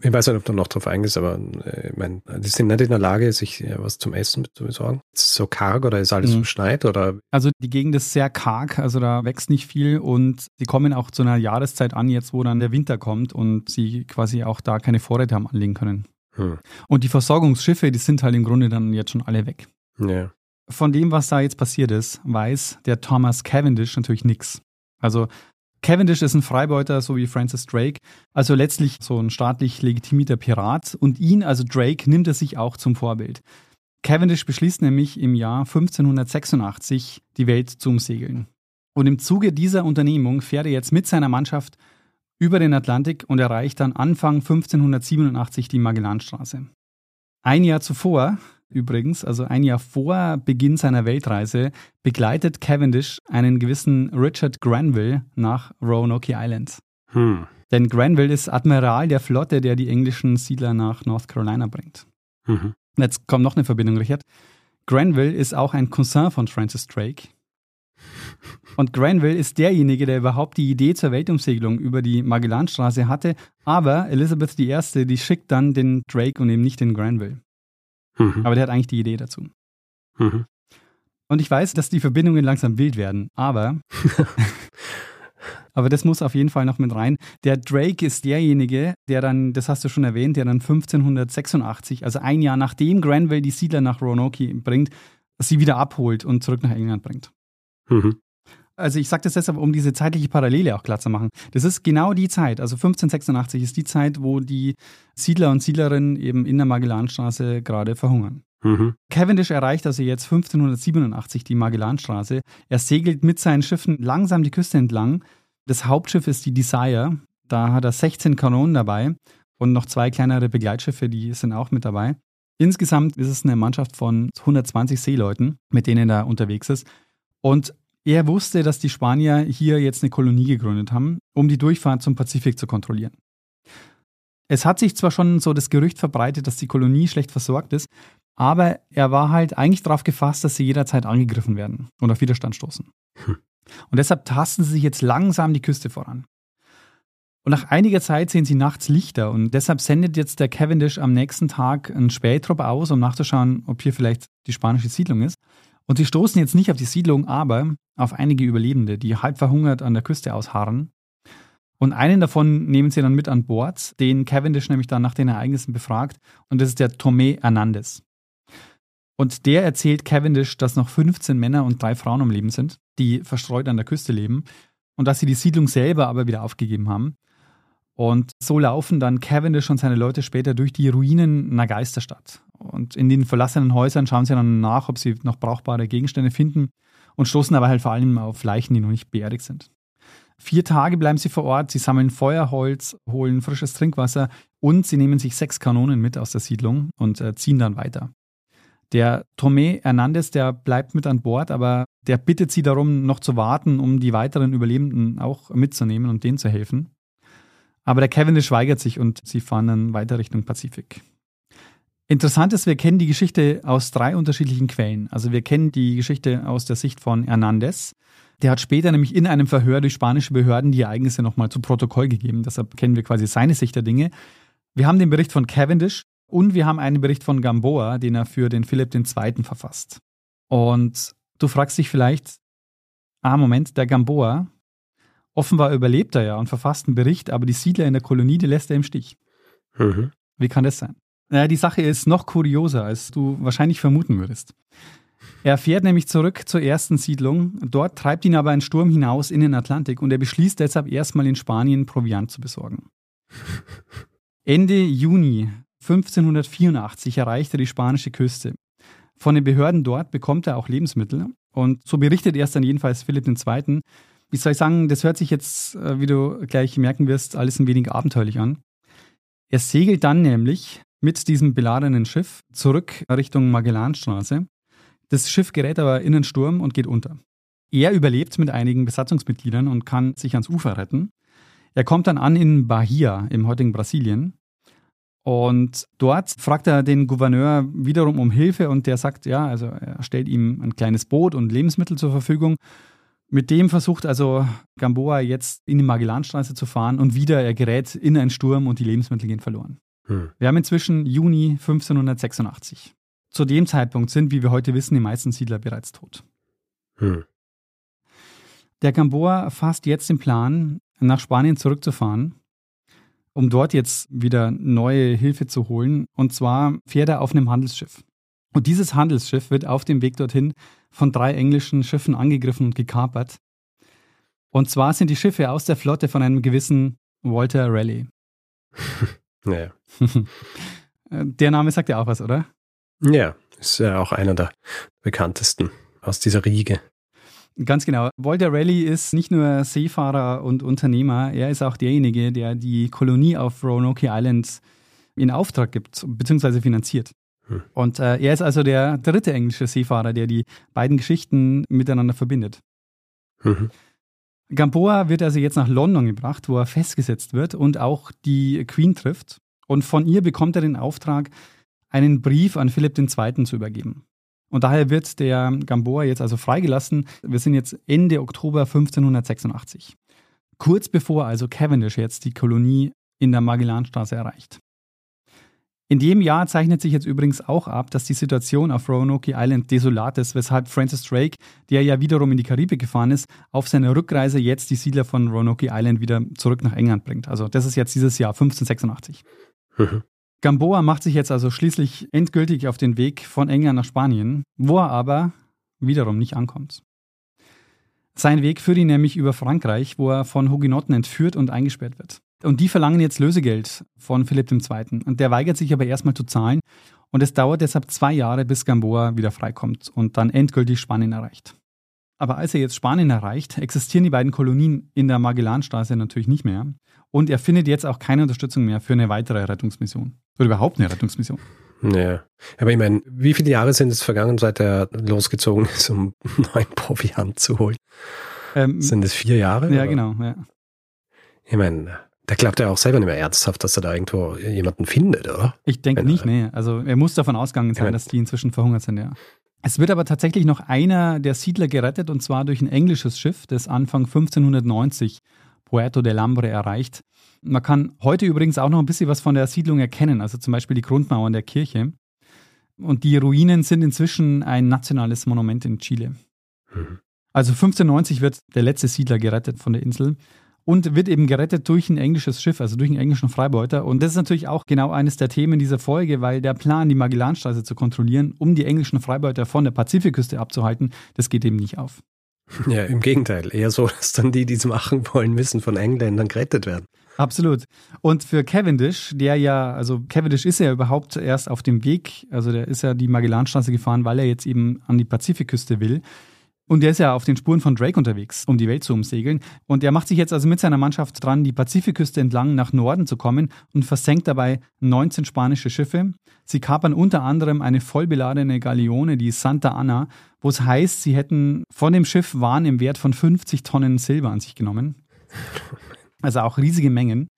Ich weiß nicht, ob du noch drauf eingehst, aber äh, ich meine, die sind nicht in der Lage, sich äh, was zum Essen zu besorgen. Ist es so karg oder ist alles mhm. verschneit oder? Also die Gegend ist sehr karg, also da wächst nicht viel und sie kommen auch zu einer Jahreszeit an, jetzt wo dann der Winter kommt und sie quasi auch da keine Vorräte haben anlegen können. Hm. Und die Versorgungsschiffe, die sind halt im Grunde dann jetzt schon alle weg. Ja. Von dem, was da jetzt passiert ist, weiß der Thomas Cavendish natürlich nichts. Also Cavendish ist ein Freibeuter, so wie Francis Drake, also letztlich so ein staatlich legitimierter Pirat und ihn, also Drake, nimmt er sich auch zum Vorbild. Cavendish beschließt nämlich im Jahr 1586, die Welt zu umsegeln. Und im Zuge dieser Unternehmung fährt er jetzt mit seiner Mannschaft über den Atlantik und erreicht dann Anfang 1587 die Magellanstraße. Ein Jahr zuvor, übrigens, also ein Jahr vor Beginn seiner Weltreise, begleitet Cavendish einen gewissen Richard Granville nach Roanoke Island. Hm. Denn Granville ist Admiral der Flotte, der die englischen Siedler nach North Carolina bringt. Mhm. Jetzt kommt noch eine Verbindung, Richard. Granville ist auch ein Cousin von Francis Drake. Und Granville ist derjenige, der überhaupt die Idee zur Weltumsegelung über die Magellanstraße hatte, aber Elizabeth I., die schickt dann den Drake und eben nicht den Granville. Mhm. Aber der hat eigentlich die Idee dazu. Mhm. Und ich weiß, dass die Verbindungen langsam wild werden, aber, *laughs* aber das muss auf jeden Fall noch mit rein. Der Drake ist derjenige, der dann, das hast du schon erwähnt, der dann 1586, also ein Jahr nachdem Granville die Siedler nach Roanoke bringt, sie wieder abholt und zurück nach England bringt. Mhm. Also ich sage das deshalb, um diese zeitliche Parallele auch klar zu machen. Das ist genau die Zeit, also 1586 ist die Zeit, wo die Siedler und Siedlerinnen eben in der Magellanstraße gerade verhungern. Mhm. Cavendish erreicht also jetzt 1587 die Magellanstraße. Er segelt mit seinen Schiffen langsam die Küste entlang. Das Hauptschiff ist die Desire. Da hat er 16 Kanonen dabei und noch zwei kleinere Begleitschiffe, die sind auch mit dabei. Insgesamt ist es eine Mannschaft von 120 Seeleuten, mit denen er unterwegs ist. Und er wusste, dass die Spanier hier jetzt eine Kolonie gegründet haben, um die Durchfahrt zum Pazifik zu kontrollieren. Es hat sich zwar schon so das Gerücht verbreitet, dass die Kolonie schlecht versorgt ist, aber er war halt eigentlich darauf gefasst, dass sie jederzeit angegriffen werden und auf Widerstand stoßen. Hm. Und deshalb tasten sie sich jetzt langsam die Küste voran. Und nach einiger Zeit sehen sie nachts Lichter und deshalb sendet jetzt der Cavendish am nächsten Tag einen Spähtrupp aus, um nachzuschauen, ob hier vielleicht die spanische Siedlung ist. Und sie stoßen jetzt nicht auf die Siedlung, aber auf einige Überlebende, die halb verhungert an der Küste ausharren. Und einen davon nehmen sie dann mit an Bord, den Cavendish nämlich dann nach den Ereignissen befragt. Und das ist der Tomé Hernandez. Und der erzählt Cavendish, dass noch 15 Männer und drei Frauen am Leben sind, die verstreut an der Küste leben. Und dass sie die Siedlung selber aber wieder aufgegeben haben. Und so laufen dann Cavendish und seine Leute später durch die Ruinen einer Geisterstadt. Und in den verlassenen Häusern schauen sie dann nach, ob sie noch brauchbare Gegenstände finden und stoßen aber halt vor allem auf Leichen, die noch nicht beerdigt sind. Vier Tage bleiben sie vor Ort, sie sammeln Feuerholz, holen frisches Trinkwasser und sie nehmen sich sechs Kanonen mit aus der Siedlung und äh, ziehen dann weiter. Der Tomé Hernandez, der bleibt mit an Bord, aber der bittet sie darum, noch zu warten, um die weiteren Überlebenden auch mitzunehmen und denen zu helfen. Aber der Cavendish weigert sich und sie fahren dann weiter Richtung Pazifik. Interessant ist, wir kennen die Geschichte aus drei unterschiedlichen Quellen. Also wir kennen die Geschichte aus der Sicht von Hernandez. Der hat später nämlich in einem Verhör durch spanische Behörden die Ereignisse nochmal zu Protokoll gegeben. Deshalb kennen wir quasi seine Sicht der Dinge. Wir haben den Bericht von Cavendish und wir haben einen Bericht von Gamboa, den er für den Philipp II. verfasst. Und du fragst dich vielleicht, ah, Moment, der Gamboa, offenbar überlebt er ja und verfasst einen Bericht, aber die Siedler in der Kolonie, die lässt er im Stich. Mhm. Wie kann das sein? Naja, die Sache ist noch kurioser, als du wahrscheinlich vermuten würdest. Er fährt nämlich zurück zur ersten Siedlung. Dort treibt ihn aber ein Sturm hinaus in den Atlantik und er beschließt deshalb erstmal in Spanien Proviant zu besorgen. Ende Juni 1584 erreicht er die spanische Küste. Von den Behörden dort bekommt er auch Lebensmittel und so berichtet erst dann jedenfalls Philipp II. Wie soll ich sagen, das hört sich jetzt, äh, wie du gleich merken wirst, alles ein wenig abenteuerlich an. Er segelt dann nämlich mit diesem beladenen Schiff zurück Richtung Magellanstraße. Das Schiff gerät aber in den Sturm und geht unter. Er überlebt mit einigen Besatzungsmitgliedern und kann sich ans Ufer retten. Er kommt dann an in Bahia im heutigen Brasilien. Und dort fragt er den Gouverneur wiederum um Hilfe und der sagt, ja, also er stellt ihm ein kleines Boot und Lebensmittel zur Verfügung. Mit dem versucht also Gamboa jetzt in die Magellanstraße zu fahren und wieder er gerät in einen Sturm und die Lebensmittel gehen verloren. Hm. Wir haben inzwischen Juni 1586. Zu dem Zeitpunkt sind, wie wir heute wissen, die meisten Siedler bereits tot. Hm. Der Gamboa fasst jetzt den Plan, nach Spanien zurückzufahren um dort jetzt wieder neue Hilfe zu holen. Und zwar fährt er auf einem Handelsschiff. Und dieses Handelsschiff wird auf dem Weg dorthin von drei englischen Schiffen angegriffen und gekapert. Und zwar sind die Schiffe aus der Flotte von einem gewissen Walter Raleigh. *laughs* Naja. *laughs* der Name sagt ja auch was, oder? Ja, ist ja auch einer der bekanntesten aus dieser Riege. Ganz genau. Walter Raleigh ist nicht nur Seefahrer und Unternehmer, er ist auch derjenige, der die Kolonie auf Roanoke Island in Auftrag gibt bzw. finanziert. Hm. Und äh, er ist also der dritte englische Seefahrer, der die beiden Geschichten miteinander verbindet. Mhm. Gamboa wird also jetzt nach London gebracht, wo er festgesetzt wird und auch die Queen trifft. Und von ihr bekommt er den Auftrag, einen Brief an Philipp II. zu übergeben. Und daher wird der Gamboa jetzt also freigelassen. Wir sind jetzt Ende Oktober 1586. Kurz bevor also Cavendish jetzt die Kolonie in der Magellanstraße erreicht. In dem Jahr zeichnet sich jetzt übrigens auch ab, dass die Situation auf Roanoke Island desolat ist, weshalb Francis Drake, der ja wiederum in die Karibik gefahren ist, auf seiner Rückreise jetzt die Siedler von Roanoke Island wieder zurück nach England bringt. Also das ist jetzt dieses Jahr 1586. Mhm. *laughs* Gamboa macht sich jetzt also schließlich endgültig auf den Weg von England nach Spanien, wo er aber wiederum nicht ankommt. Sein Weg führt ihn nämlich über Frankreich, wo er von Hugenotten entführt und eingesperrt wird. Und die verlangen jetzt Lösegeld von Philipp II. Und der weigert sich aber erstmal zu zahlen. Und es dauert deshalb zwei Jahre, bis Gamboa wieder freikommt und dann endgültig Spanien erreicht. Aber als er jetzt Spanien erreicht, existieren die beiden Kolonien in der Magellanstraße natürlich nicht mehr. Und er findet jetzt auch keine Unterstützung mehr für eine weitere Rettungsmission. Oder überhaupt eine Rettungsmission. Ja, aber ich meine, wie viele Jahre sind es vergangen, seit er losgezogen ist, um *laughs* neuen Proviant zu holen? Ähm, sind es vier Jahre? Ja, oder? genau. Ja. Ich meine, da glaubt er auch selber nicht mehr ernsthaft, dass er da irgendwo jemanden findet, oder? Ich denke nicht, nee. Also er muss davon ausgegangen sein, dass die inzwischen verhungert sind, ja. Es wird aber tatsächlich noch einer der Siedler gerettet und zwar durch ein englisches Schiff, das Anfang 1590 Puerto del Hambre erreicht. Man kann heute übrigens auch noch ein bisschen was von der Siedlung erkennen, also zum Beispiel die Grundmauern der Kirche. Und die Ruinen sind inzwischen ein nationales Monument in Chile. Mhm. Also 1590 wird der letzte Siedler gerettet von der Insel und wird eben gerettet durch ein englisches Schiff, also durch einen englischen Freibeuter. Und das ist natürlich auch genau eines der Themen dieser Folge, weil der Plan, die Magellanstraße zu kontrollieren, um die englischen Freibeuter von der Pazifikküste abzuhalten, das geht eben nicht auf. Ja, im Gegenteil. Eher so, dass dann die, die es machen wollen, müssen von Engländern gerettet werden. Absolut. Und für Cavendish, der ja, also Cavendish ist ja überhaupt erst auf dem Weg, also der ist ja die Magellanstraße gefahren, weil er jetzt eben an die Pazifikküste will. Und der ist ja auf den Spuren von Drake unterwegs, um die Welt zu umsegeln. Und er macht sich jetzt also mit seiner Mannschaft dran, die Pazifikküste entlang nach Norden zu kommen und versenkt dabei 19 spanische Schiffe. Sie kapern unter anderem eine vollbeladene Galeone, die Santa Ana, wo es heißt, sie hätten von dem Schiff Waren im Wert von 50 Tonnen Silber an sich genommen. Also auch riesige Mengen.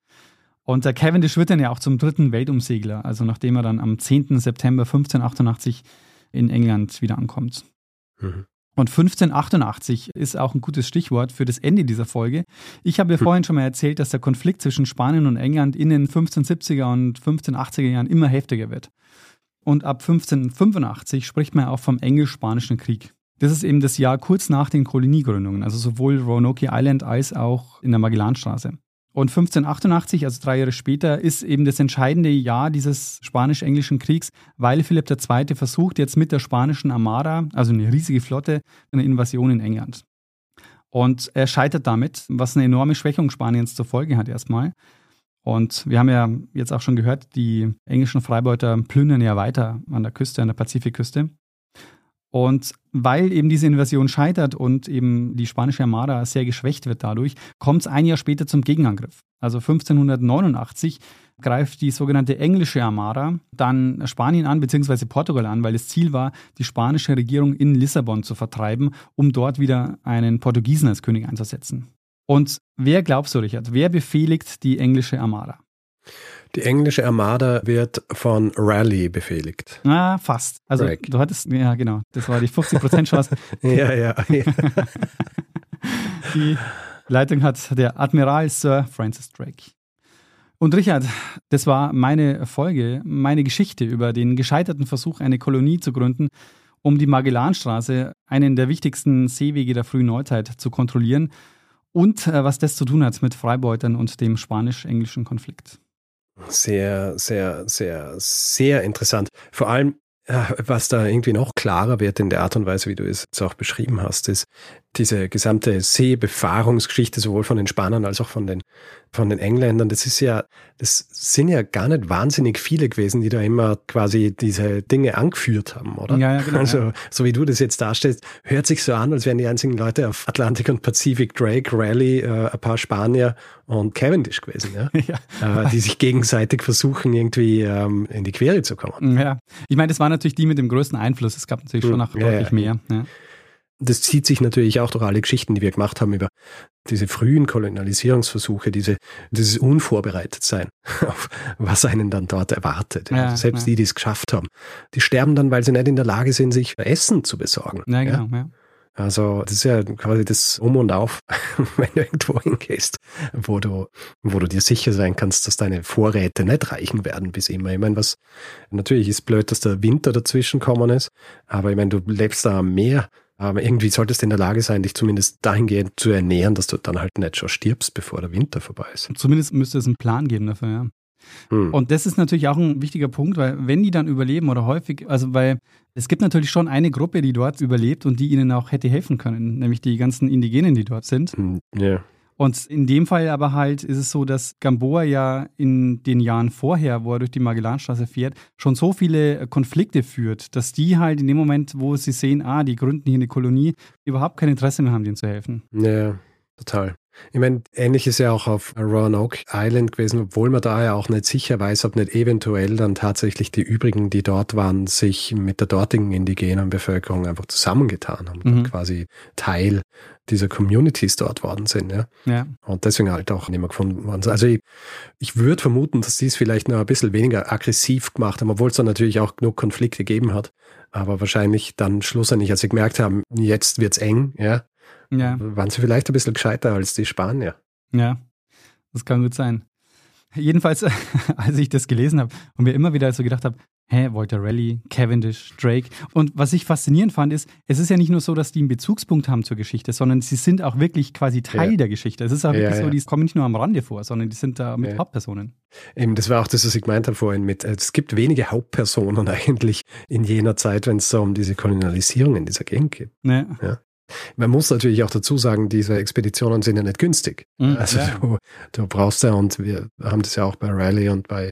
Und der Cavendish wird dann ja auch zum dritten Weltumsegler, also nachdem er dann am 10. September 1588 in England wieder ankommt. Mhm. Und 1588 ist auch ein gutes Stichwort für das Ende dieser Folge. Ich habe ja hm. vorhin schon mal erzählt, dass der Konflikt zwischen Spanien und England in den 1570er und 1580er Jahren immer heftiger wird. Und ab 1585 spricht man auch vom Englisch-Spanischen Krieg. Das ist eben das Jahr kurz nach den Koloniegründungen, also sowohl Roanoke Island als auch in der Magellanstraße. Und 1588, also drei Jahre später, ist eben das entscheidende Jahr dieses spanisch-englischen Kriegs, weil Philipp II. versucht jetzt mit der spanischen Armada, also eine riesige Flotte, eine Invasion in England. Und er scheitert damit, was eine enorme Schwächung Spaniens zur Folge hat erstmal. Und wir haben ja jetzt auch schon gehört, die englischen Freibeuter plündern ja weiter an der Küste, an der Pazifikküste. Und weil eben diese Invasion scheitert und eben die spanische Armada sehr geschwächt wird dadurch, kommt es ein Jahr später zum Gegenangriff. Also 1589 greift die sogenannte englische Armada dann Spanien an bzw. Portugal an, weil das Ziel war, die spanische Regierung in Lissabon zu vertreiben, um dort wieder einen Portugiesen als König einzusetzen. Und wer glaubst du, Richard, wer befehligt die englische Armada? Die englische Armada wird von Raleigh befehligt. Ah, fast. Also Drake. du hattest, ja genau, das war die 50% Chance. *laughs* ja, ja, ja. *laughs* die Leitung hat der Admiral Sir Francis Drake. Und Richard, das war meine Folge, meine Geschichte über den gescheiterten Versuch, eine Kolonie zu gründen, um die Magellanstraße, einen der wichtigsten Seewege der frühen Neuzeit, zu kontrollieren und äh, was das zu tun hat mit Freibeutern und dem spanisch-englischen Konflikt. Sehr, sehr, sehr, sehr interessant. Vor allem, was da irgendwie noch klarer wird in der Art und Weise, wie du es jetzt auch beschrieben hast, ist diese gesamte Seebefahrungsgeschichte sowohl von den Spaniern als auch von den von den Engländern, das ist ja, das sind ja gar nicht wahnsinnig viele gewesen, die da immer quasi diese Dinge angeführt haben, oder? Ja, ja genau. Also, ja. so wie du das jetzt darstellst, hört sich so an, als wären die einzigen Leute auf Atlantik und Pazifik Drake, Raleigh, äh, ein paar Spanier und Cavendish gewesen, ja? *laughs* ja. Äh, die sich gegenseitig versuchen, irgendwie ähm, in die Quere zu kommen. Ja, ich meine, das waren natürlich die mit dem größten Einfluss. Es gab natürlich schon noch hm. deutlich mehr. Ja. Das zieht sich natürlich auch durch alle Geschichten, die wir gemacht haben über diese frühen Kolonialisierungsversuche, diese, dieses Unvorbereitetsein *laughs* auf was einen dann dort erwartet. Ja, also selbst ja. die, die es geschafft haben, die sterben dann, weil sie nicht in der Lage sind, sich Essen zu besorgen. Ja, genau, ja. Also das ist ja quasi das Um und Auf, *laughs* wenn du irgendwo hingehst, wo du, wo du dir sicher sein kannst, dass deine Vorräte nicht reichen werden bis immer. Ich meine, was natürlich ist blöd, dass der Winter dazwischen kommen ist, aber ich meine, du lebst da am Meer aber irgendwie solltest du in der Lage sein, dich zumindest dahingehend zu ernähren, dass du dann halt nicht schon stirbst, bevor der Winter vorbei ist. Zumindest müsste es einen Plan geben dafür, ja. Hm. Und das ist natürlich auch ein wichtiger Punkt, weil wenn die dann überleben oder häufig, also weil es gibt natürlich schon eine Gruppe, die dort überlebt und die ihnen auch hätte helfen können, nämlich die ganzen Indigenen, die dort sind. Hm, ja. Und in dem Fall aber halt ist es so, dass Gamboa ja in den Jahren vorher, wo er durch die Magellanstraße fährt, schon so viele Konflikte führt, dass die halt in dem Moment, wo sie sehen, ah, die gründen hier eine Kolonie, überhaupt kein Interesse mehr haben, denen zu helfen. Ja, total. Ich meine, ähnlich ist ja auch auf Roanoke Island gewesen, obwohl man da ja auch nicht sicher weiß, ob nicht eventuell dann tatsächlich die übrigen, die dort waren, sich mit der dortigen indigenen Bevölkerung einfach zusammengetan haben mhm. und quasi Teil dieser Communities dort worden sind. Ja? ja. Und deswegen halt auch nicht mehr gefunden worden. Also ich, ich würde vermuten, dass die es vielleicht noch ein bisschen weniger aggressiv gemacht haben, obwohl es dann natürlich auch genug Konflikte gegeben hat. Aber wahrscheinlich dann schlussendlich, als sie gemerkt haben, jetzt wird's eng, ja, ja. Waren sie vielleicht ein bisschen gescheiter als die Spanier? Ja, das kann gut sein. Jedenfalls, *laughs* als ich das gelesen habe und mir immer wieder so gedacht habe, hä, Walter Raleigh, Cavendish, Drake. Und was ich faszinierend fand, ist, es ist ja nicht nur so, dass die einen Bezugspunkt haben zur Geschichte, sondern sie sind auch wirklich quasi Teil ja. der Geschichte. Es ist auch wirklich ja, so, die kommen nicht nur am Rande vor, sondern die sind da mit Hauptpersonen. Eben, das war auch das, was ich gemeint habe vorhin mit, es gibt wenige Hauptpersonen *laughs* eigentlich in jener Zeit, wenn es so um diese Kolonialisierung in dieser Gegend geht. Ja. Man muss natürlich auch dazu sagen, diese Expeditionen sind ja nicht günstig. Mhm, also du, du brauchst ja, und wir haben das ja auch bei Riley und bei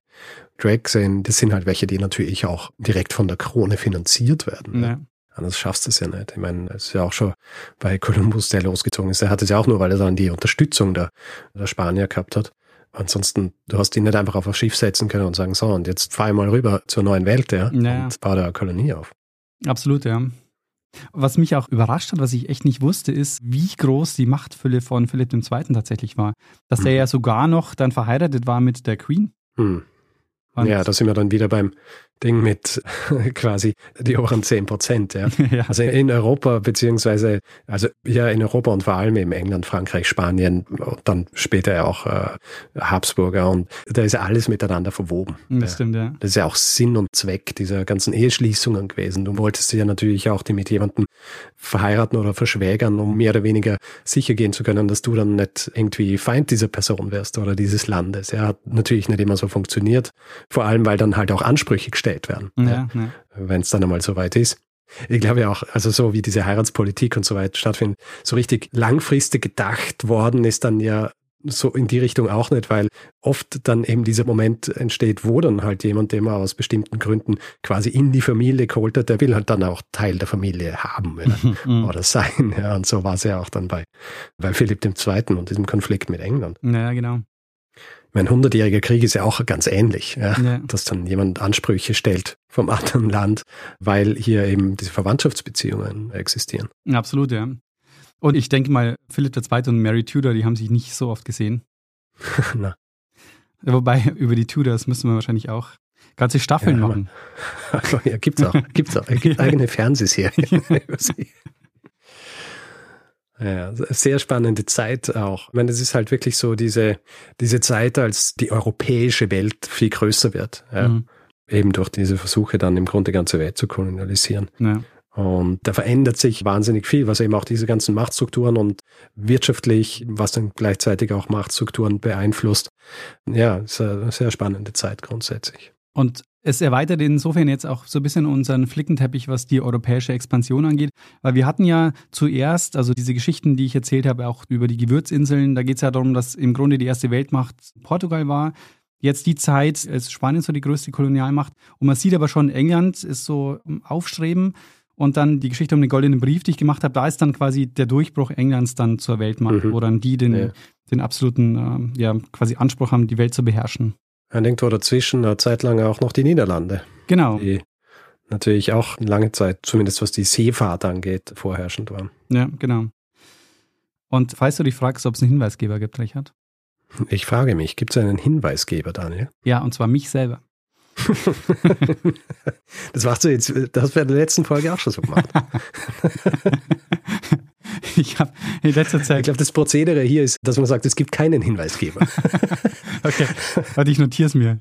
Drake gesehen, das sind halt welche, die natürlich auch direkt von der Krone finanziert werden. Ja. Anders schaffst du es ja nicht. Ich meine, es ist ja auch schon bei Columbus, der losgezogen ist, der hat es ja auch nur, weil er dann die Unterstützung der, der Spanier gehabt hat. Ansonsten, du hast ihn nicht einfach auf ein Schiff setzen können und sagen, so, und jetzt fahr ich mal rüber zur neuen Welt, ja, ja. und baue da eine Kolonie auf. Absolut, ja. Was mich auch überrascht hat, was ich echt nicht wusste, ist, wie groß die Machtfülle von Philipp II. tatsächlich war. Dass mhm. er ja sogar noch dann verheiratet war mit der Queen. Mhm. Ja, da sind wir dann wieder beim Ding mit *laughs* quasi die oberen 10 Prozent. Ja. *laughs* ja. Also in Europa, beziehungsweise, also ja, in Europa und vor allem in England, Frankreich, Spanien und dann später ja auch äh, Habsburger und da ist ja alles miteinander verwoben. Das ja. stimmt, ja. Das ist ja auch Sinn und Zweck dieser ganzen Eheschließungen gewesen. Du wolltest ja natürlich auch die mit jemandem verheiraten oder verschwägern, um mehr oder weniger sicher gehen zu können, dass du dann nicht irgendwie Feind dieser Person wärst oder dieses Landes. Ja, hat natürlich nicht immer so funktioniert. Vor allem, weil dann halt auch Ansprüche gestellt gestellt werden. Ja, ja. Wenn es dann einmal so weit ist. Ich glaube ja auch, also so wie diese Heiratspolitik und so weiter stattfindet, so richtig langfristig gedacht worden ist dann ja so in die Richtung auch nicht, weil oft dann eben dieser Moment entsteht, wo dann halt jemand, den man aus bestimmten Gründen quasi in die Familie geholt hat, der will halt dann auch Teil der Familie haben oder, *laughs* mhm. oder sein. Ja, und so war es ja auch dann bei, bei Philipp II. und diesem Konflikt mit England. Ja, genau mein hundertjähriger Krieg ist ja auch ganz ähnlich, ja? ja? dass dann jemand Ansprüche stellt vom *laughs* anderen Land, weil hier eben diese Verwandtschaftsbeziehungen existieren. Absolut, ja. Und ich denke mal, Philipp II. und Mary Tudor, die haben sich nicht so oft gesehen. *laughs* Na. Wobei, über die Tudors müssen wir wahrscheinlich auch ganze Staffeln ja, machen. Also, *laughs* ja, gibt's auch. Gibt's auch. Es gibt eigene Fernsehserien über sie. Ja, sehr spannende Zeit auch. Ich meine, es ist halt wirklich so diese, diese Zeit, als die europäische Welt viel größer wird. Ja. Mhm. Eben durch diese Versuche dann im Grunde die ganze Welt zu kolonialisieren. Ja. Und da verändert sich wahnsinnig viel, was eben auch diese ganzen Machtstrukturen und wirtschaftlich, was dann gleichzeitig auch Machtstrukturen beeinflusst. Ja, eine sehr spannende Zeit grundsätzlich. Und es erweitert insofern jetzt auch so ein bisschen unseren Flickenteppich, was die europäische Expansion angeht. Weil wir hatten ja zuerst, also diese Geschichten, die ich erzählt habe, auch über die Gewürzinseln, da geht es ja darum, dass im Grunde die erste Weltmacht Portugal war. Jetzt die Zeit ist Spanien so die größte Kolonialmacht. Und man sieht aber schon, England ist so Aufstreben. Und dann die Geschichte um den goldenen Brief, die ich gemacht habe, da ist dann quasi der Durchbruch Englands dann zur Weltmacht, mhm. wo dann die den, ja. den absoluten äh, ja, quasi Anspruch haben, die Welt zu beherrschen. Und irgendwo dazwischen eine Zeit lang auch noch die Niederlande. Genau. Die natürlich auch lange Zeit, zumindest was die Seefahrt angeht, vorherrschend waren. Ja, genau. Und falls du dich fragst, ob es einen Hinweisgeber gibt, Richard? Ich frage mich, gibt es einen Hinweisgeber, Daniel? Ja, und zwar mich selber. *laughs* das machst du jetzt, das hast du in der letzten Folge auch schon so gemacht. *laughs* *laughs* ich habe in letzter Zeit. Ich glaube, das Prozedere hier ist, dass man sagt, es gibt keinen Hinweisgeber. *laughs* okay, warte, ich notiere es mir.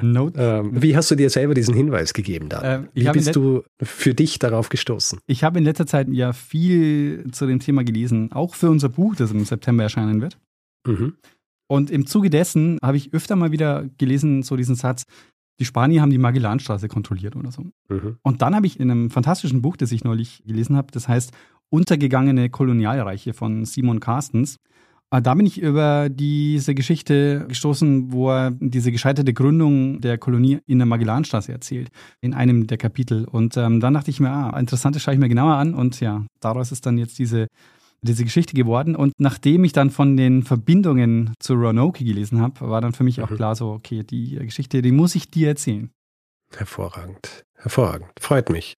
Note. Ähm, wie hast du dir selber diesen Hinweis gegeben, dann? Ähm, wie bist du für dich darauf gestoßen? Ich habe in letzter Zeit ja viel zu dem Thema gelesen, auch für unser Buch, das im September erscheinen wird. Mhm. Und im Zuge dessen habe ich öfter mal wieder gelesen, so diesen Satz, die Spanier haben die Magellanstraße kontrolliert oder so. Mhm. Und dann habe ich in einem fantastischen Buch, das ich neulich gelesen habe, das heißt Untergegangene Kolonialreiche von Simon Carstens. Äh, da bin ich über diese Geschichte gestoßen, wo er diese gescheiterte Gründung der Kolonie in der Magellanstraße erzählt, in einem der Kapitel. Und ähm, dann dachte ich mir, ah, interessant, das schaue ich mir genauer an. Und ja, daraus ist dann jetzt diese, diese Geschichte geworden. Und nachdem ich dann von den Verbindungen zu Roanoke gelesen habe, war dann für mich auch mhm. klar so, okay, die Geschichte, die muss ich dir erzählen. Hervorragend. Hervorragend. Freut mich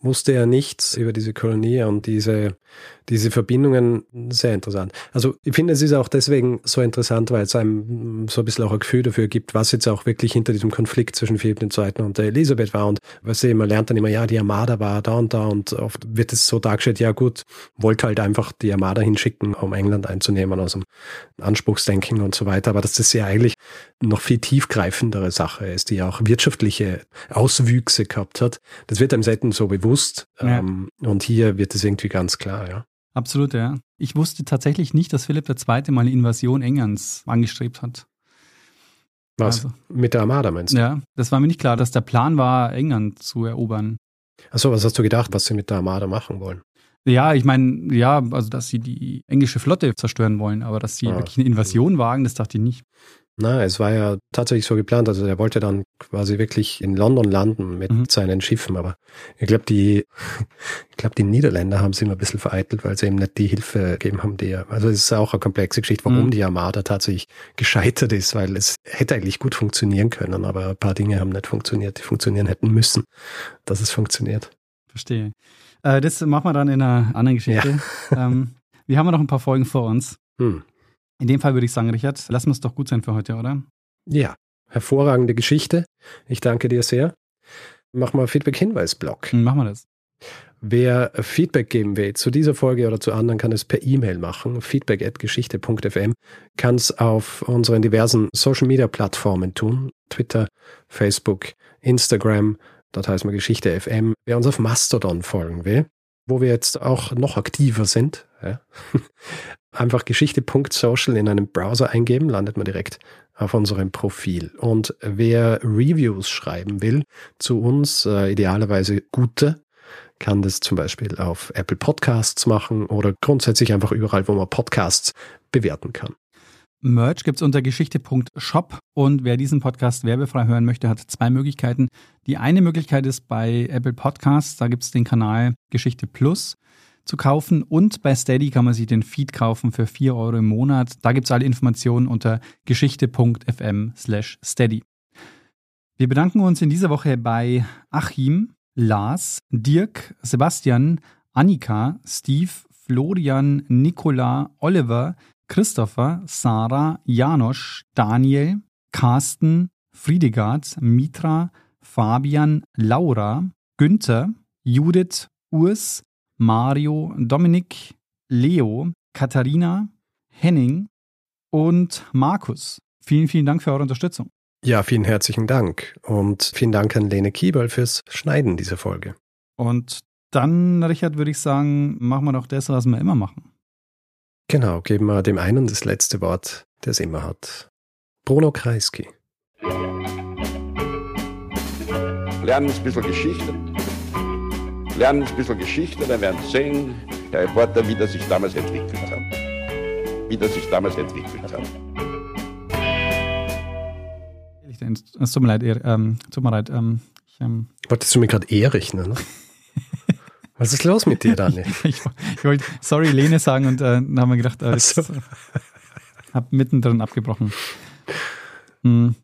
wusste er nichts über diese Kolonie und diese, diese Verbindungen sehr interessant. Also ich finde, es ist auch deswegen so interessant, weil es einem so ein bisschen auch ein Gefühl dafür gibt, was jetzt auch wirklich hinter diesem Konflikt zwischen Philipp II. und der Elisabeth war. Und was ich, man lernt dann immer, ja, die Armada war da und da und oft wird es so dargestellt, ja gut, wollte halt einfach die Armada hinschicken, um England einzunehmen aus dem Anspruchsdenken und so weiter. Aber dass das ja eigentlich noch viel tiefgreifendere Sache ist, die auch wirtschaftliche Auswüchse gehabt hat. Das wird einem selten so bewusst. Ja. Ähm, und hier wird es irgendwie ganz klar, ja. Absolut, ja. Ich wusste tatsächlich nicht, dass Philipp II. mal eine Invasion Englands angestrebt hat. Was? Also, Mit der Armada meinst du? Ja, das war mir nicht klar, dass der Plan war, England zu erobern. Achso, was hast du gedacht, was sie mit der Armada machen wollen? Ja, ich meine, ja, also dass sie die englische Flotte zerstören wollen, aber dass sie ah. wirklich eine Invasion wagen, das dachte ich nicht. Na, es war ja tatsächlich so geplant. Also er wollte dann quasi wirklich in London landen mit mhm. seinen Schiffen. Aber ich glaube, die, ich glaube, die Niederländer haben sie immer ein bisschen vereitelt, weil sie eben nicht die Hilfe gegeben haben, die er. Also es ist auch eine komplexe Geschichte, warum mhm. die Armada tatsächlich gescheitert ist, weil es hätte eigentlich gut funktionieren können, aber ein paar Dinge haben nicht funktioniert, die funktionieren hätten müssen, dass es funktioniert. Verstehe. Äh, das machen wir dann in einer anderen Geschichte. Ja. ähm, wir haben noch ein paar Folgen vor uns. Hm. In dem Fall würde ich sagen, Richard, lassen wir es doch gut sein für heute, oder? Ja, hervorragende Geschichte. Ich danke dir sehr. Mach mal Feedback-Hinweis-Blog. Hm, machen wir das. Wer Feedback geben will zu dieser Folge oder zu anderen, kann es per E-Mail machen. Feedback@geschichte.fm kann es auf unseren diversen Social-Media-Plattformen tun. Twitter, Facebook, Instagram, dort heißt man Geschichte FM. Wer uns auf Mastodon folgen will, wo wir jetzt auch noch aktiver sind, ja, einfach geschichte.social in einem Browser eingeben, landet man direkt auf unserem Profil. Und wer Reviews schreiben will zu uns, äh, idealerweise gute, kann das zum Beispiel auf Apple Podcasts machen oder grundsätzlich einfach überall, wo man Podcasts bewerten kann. Merch gibt es unter geschichte.shop und wer diesen Podcast werbefrei hören möchte, hat zwei Möglichkeiten. Die eine Möglichkeit ist bei Apple Podcasts, da gibt es den Kanal Geschichte Plus zu kaufen und bei Steady kann man sich den Feed kaufen für 4 Euro im Monat. Da gibt es alle Informationen unter geschichte.fm slash steady. Wir bedanken uns in dieser Woche bei Achim, Lars, Dirk, Sebastian, Annika, Steve, Florian, Nicola, Oliver, Christopher, Sarah, Janosch, Daniel, Carsten, Friedegard, Mitra, Fabian, Laura, Günther, Judith, Urs, Mario, Dominik, Leo, Katharina, Henning und Markus. Vielen, vielen Dank für eure Unterstützung. Ja, vielen herzlichen Dank und vielen Dank an Lene Kieberl fürs Schneiden dieser Folge. Und dann, Richard, würde ich sagen, machen wir doch das, was wir immer machen. Genau, geben wir dem einen das letzte Wort, der es immer hat. Bruno Kreisky. Lernen ein bisschen Geschichte. Lernen ein bisschen Geschichte, dann werden Sie sehen, der Reporter, wie das sich damals entwickelt hat. Wie das sich damals entwickelt hat. Es tut mir leid, ähm, tut mir leid. Ähm, ich, ähm, Wolltest du mir gerade Erich nennen? *laughs* Was ist los mit dir, Daniel? *laughs* ich, ich, wollte sorry Lene sagen und äh, dann haben wir gedacht, äh, so. habe mittendrin abgebrochen. Hm.